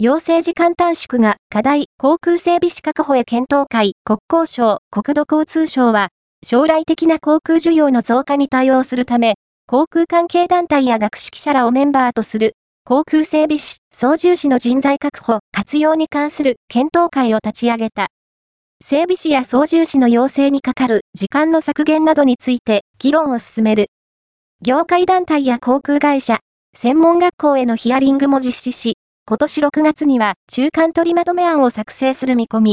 養成時間短縮が課題、航空整備士確保へ検討会、国交省、国土交通省は、将来的な航空需要の増加に対応するため、航空関係団体や学識者らをメンバーとする、航空整備士、操縦士の人材確保、活用に関する検討会を立ち上げた。整備士や操縦士の養成にかかる時間の削減などについて議論を進める。業界団体や航空会社、専門学校へのヒアリングも実施し、今年6月には中間取りまとめ案を作成する見込み。